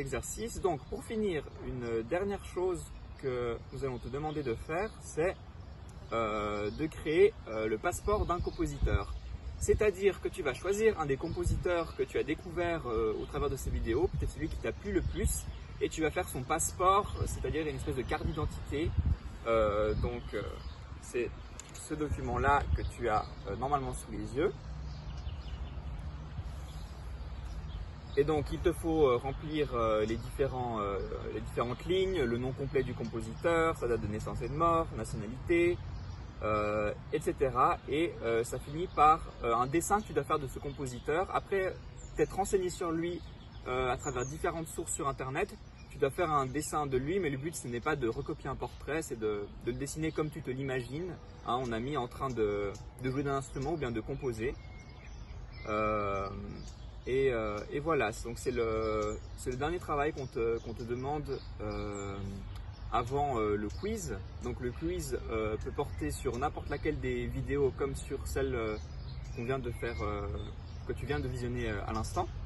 exercice. Donc pour finir, une dernière chose que nous allons te demander de faire, c'est euh, de créer euh, le passeport d'un compositeur. C'est-à-dire que tu vas choisir un des compositeurs que tu as découvert euh, au travers de ces vidéos, peut-être celui qui t'a plu le plus, et tu vas faire son passeport, c'est-à-dire une espèce de carte d'identité. Donc c'est ce document-là que tu as normalement sous les yeux. Et donc il te faut euh, remplir euh, euh, les différentes lignes, le nom complet du compositeur, sa date de naissance et de mort, nationalité, etc. Et ça finit par un dessin que tu dois faire de ce compositeur. Après t'être renseigné sur lui à travers différentes sources sur Internet, tu dois faire un dessin de lui, mais le but ce n'est pas de recopier un portrait, c'est de, de le dessiner comme tu te l'imagines. Hein, on a mis en train de, de jouer d'un instrument ou bien de composer. Euh, et, voilà, donc c'est le, dernier travail qu'on te, demande euh, avant euh, le quiz. Donc le quiz peut porter sur n'importe laquelle des vidéos comme sur celle qu'on vient de faire, que tu viens de visionner à l'instant.